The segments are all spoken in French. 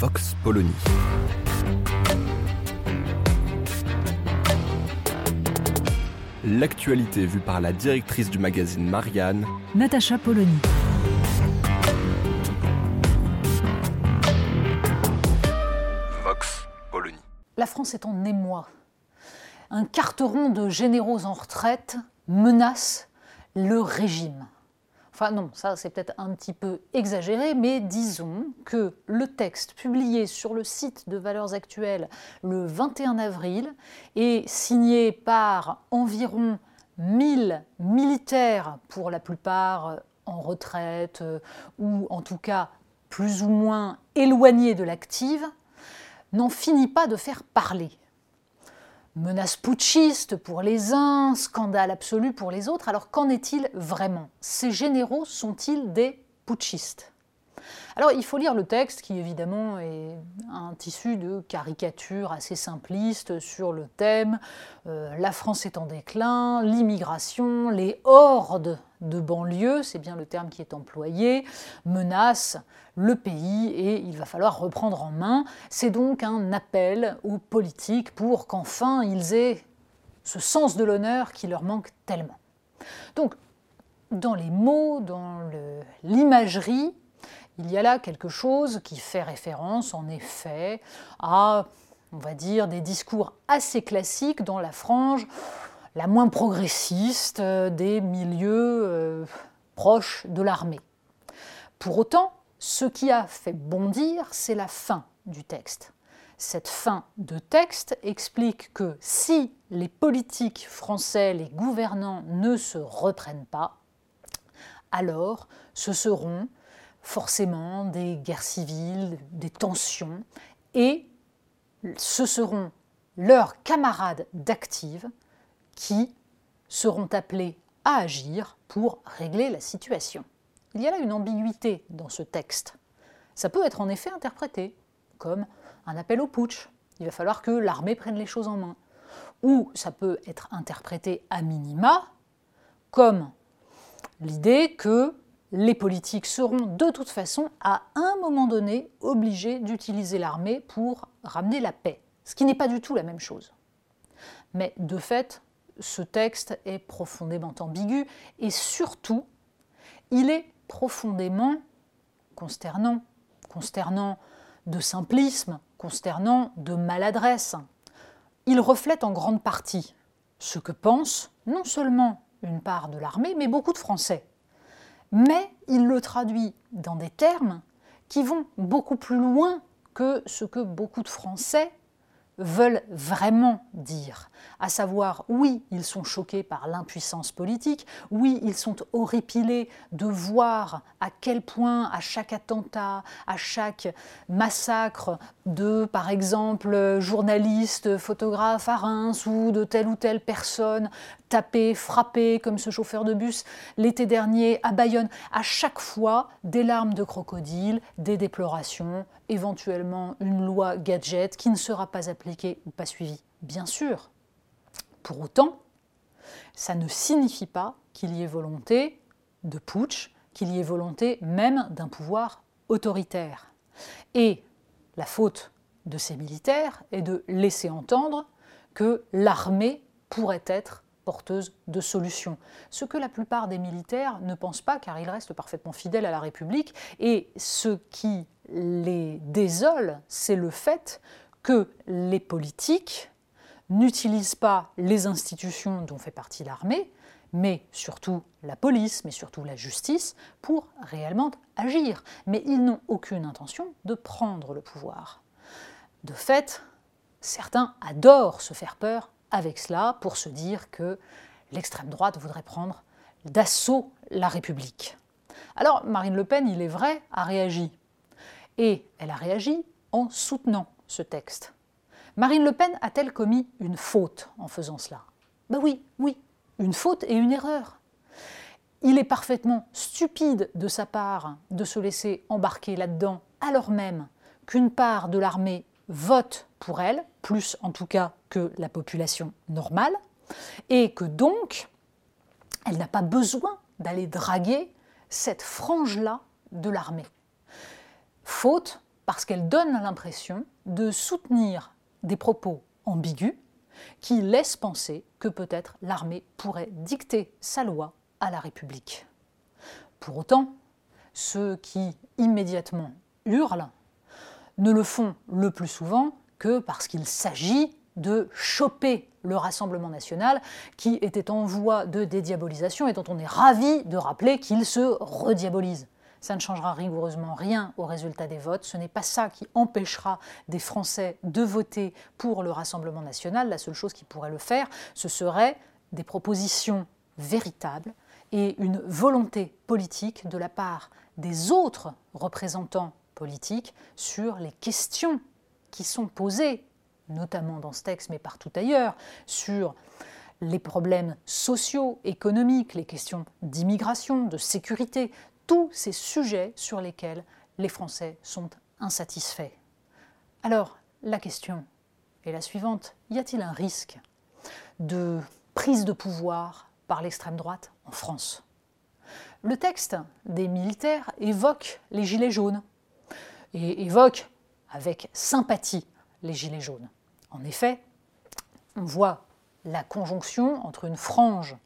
Vox Polony. L'actualité vue par la directrice du magazine Marianne, Natacha Polony. Vox Polony. La France est en émoi. Un carteron de généraux en retraite menace le régime. Enfin non, ça c'est peut-être un petit peu exagéré, mais disons que le texte publié sur le site de Valeurs Actuelles le 21 avril est signé par environ 1000 militaires, pour la plupart en retraite euh, ou en tout cas plus ou moins éloignés de l'active, n'en finit pas de faire parler. Menace putschiste pour les uns, scandale absolu pour les autres. Alors qu'en est-il vraiment? Ces généraux sont-ils des putschistes? Alors il faut lire le texte qui évidemment est un tissu de caricatures assez simplistes sur le thème euh, La France est en déclin, l'immigration, les hordes de banlieue, c'est bien le terme qui est employé, menacent le pays et il va falloir reprendre en main. C'est donc un appel aux politiques pour qu'enfin ils aient ce sens de l'honneur qui leur manque tellement. Donc, dans les mots, dans l'imagerie, il y a là quelque chose qui fait référence en effet à, on va dire, des discours assez classiques dans la frange la moins progressiste euh, des milieux euh, proches de l'armée. Pour autant, ce qui a fait bondir, c'est la fin du texte. Cette fin de texte explique que si les politiques français, les gouvernants ne se reprennent pas, alors ce seront forcément des guerres civiles, des tensions, et ce seront leurs camarades d'active qui seront appelés à agir pour régler la situation. Il y a là une ambiguïté dans ce texte. Ça peut être en effet interprété comme un appel au putsch. Il va falloir que l'armée prenne les choses en main. Ou ça peut être interprété à minima comme l'idée que les politiques seront de toute façon à un moment donné obligés d'utiliser l'armée pour ramener la paix, ce qui n'est pas du tout la même chose. Mais de fait, ce texte est profondément ambigu et surtout, il est profondément consternant, consternant de simplisme, consternant de maladresse. Il reflète en grande partie ce que pense non seulement une part de l'armée, mais beaucoup de Français mais il le traduit dans des termes qui vont beaucoup plus loin que ce que beaucoup de Français veulent vraiment dire, à savoir oui, ils sont choqués par l'impuissance politique, oui, ils sont horripilés de voir à quel point à chaque attentat, à chaque massacre de, par exemple, journalistes, photographes à Reims ou de telle ou telle personne tapés, frappés, comme ce chauffeur de bus l'été dernier à Bayonne, à chaque fois des larmes de crocodile, des déplorations, éventuellement une loi gadget qui ne sera pas appliquée ou pas suivie, bien sûr. Pour autant, ça ne signifie pas qu'il y ait volonté de putsch, qu'il y ait volonté même d'un pouvoir autoritaire. Et la faute de ces militaires est de laisser entendre que l'armée pourrait être porteuse de solutions. Ce que la plupart des militaires ne pensent pas car ils restent parfaitement fidèles à la République et ce qui les désole, c'est le fait que les politiques n'utilisent pas les institutions dont fait partie l'armée, mais surtout la police, mais surtout la justice, pour réellement agir. Mais ils n'ont aucune intention de prendre le pouvoir. De fait, certains adorent se faire peur avec cela pour se dire que l'extrême droite voudrait prendre d'assaut la République. Alors Marine Le Pen, il est vrai, a réagi. Et elle a réagi en soutenant ce texte. Marine Le Pen a-t-elle commis une faute en faisant cela? Ben oui, oui, une faute et une erreur. Il est parfaitement stupide de sa part de se laisser embarquer là-dedans, alors même qu'une part de l'armée vote pour elle, plus en tout cas que la population normale, et que donc elle n'a pas besoin d'aller draguer cette frange-là de l'armée. Faute parce qu'elle donne l'impression de soutenir des propos ambigus qui laissent penser que peut-être l'armée pourrait dicter sa loi à la République. Pour autant, ceux qui immédiatement hurlent ne le font le plus souvent que parce qu'il s'agit de choper le Rassemblement national qui était en voie de dédiabolisation et dont on est ravi de rappeler qu'il se rediabolise. Ça ne changera rigoureusement rien au résultat des votes. Ce n'est pas ça qui empêchera des Français de voter pour le Rassemblement national. La seule chose qui pourrait le faire, ce serait des propositions véritables et une volonté politique de la part des autres représentants politiques sur les questions qui sont posées, notamment dans ce texte, mais partout ailleurs, sur les problèmes sociaux, économiques, les questions d'immigration, de sécurité, tous ces sujets sur lesquels les Français sont insatisfaits. Alors, la question est la suivante. Y a-t-il un risque de prise de pouvoir par l'extrême droite en France? Le texte des militaires évoque les Gilets jaunes et évoque avec sympathie les Gilets jaunes. En effet, on voit la conjonction entre une frange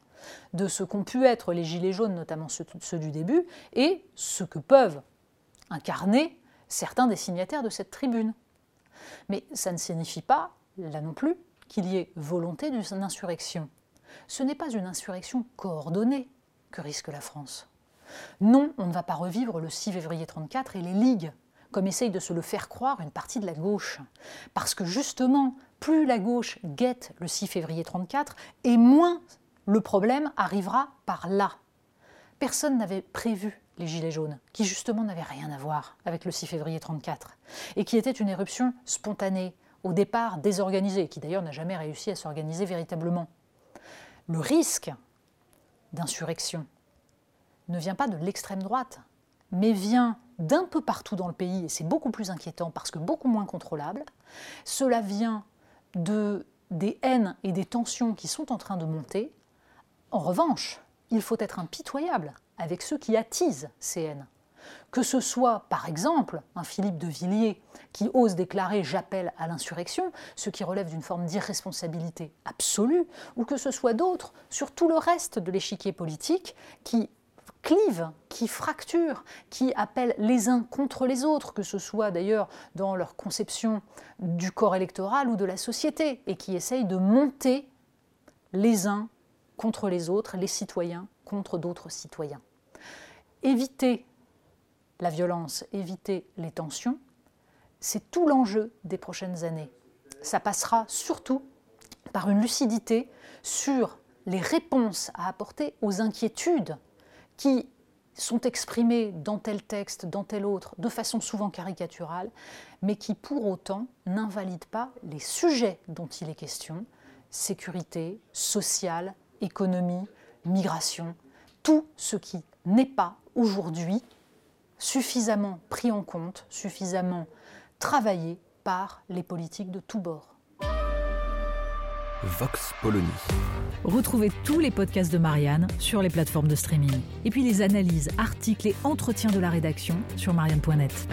de ce qu'ont pu être les Gilets jaunes, notamment ceux, du début, et ce que peuvent incarner certains des signataires de cette tribune. Mais ça ne signifie pas, là non plus, qu'il y ait volonté d'une insurrection. Ce n'est pas une insurrection coordonnée que risque la France. Non, on ne va pas revivre le 6 février 34 et les ligues, comme essaye de se le faire croire une partie de la gauche. Parce que justement, plus la gauche guette le 6 février 34, et moins le problème arrivera par là. Personne n'avait prévu les Gilets jaunes, qui justement n'avaient rien à voir avec le 6 février 34, et qui était une éruption spontanée, au départ désorganisée, qui d'ailleurs n'a jamais réussi à s'organiser véritablement. Le risque d'insurrection ne vient pas de l'extrême droite, mais vient d'un peu partout dans le pays, et c'est beaucoup plus inquiétant parce que beaucoup moins contrôlable. Cela vient de, des haines et des tensions qui sont en train de monter, en revanche, il faut être impitoyable avec ceux qui attisent ces haines. Que ce soit, par exemple, un Philippe de Villiers qui ose déclarer J'appelle à l'insurrection, ce qui relève d'une forme d'irresponsabilité absolue, ou que ce soit d'autres sur tout le reste de l'échiquier politique qui clivent, qui fracturent, qui appellent les uns contre les autres, que ce soit d'ailleurs dans leur conception du corps électoral ou de la société, et qui essayent de monter les uns contre les autres, les citoyens contre d'autres citoyens. Éviter la violence, éviter les tensions, c'est tout l'enjeu des prochaines années. Ça passera surtout par une lucidité sur les réponses à apporter aux inquiétudes qui sont exprimées dans tel texte, dans tel autre, de façon souvent caricaturale, mais qui pour autant n'invalident pas les sujets dont il est question, sécurité, sociale, économie, migration, tout ce qui n'est pas aujourd'hui suffisamment pris en compte, suffisamment travaillé par les politiques de tous bords. Vox Polony. Retrouvez tous les podcasts de Marianne sur les plateformes de streaming. Et puis les analyses, articles et entretiens de la rédaction sur marianne.net.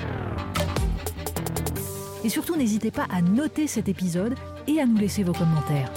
Et surtout, n'hésitez pas à noter cet épisode et à nous laisser vos commentaires.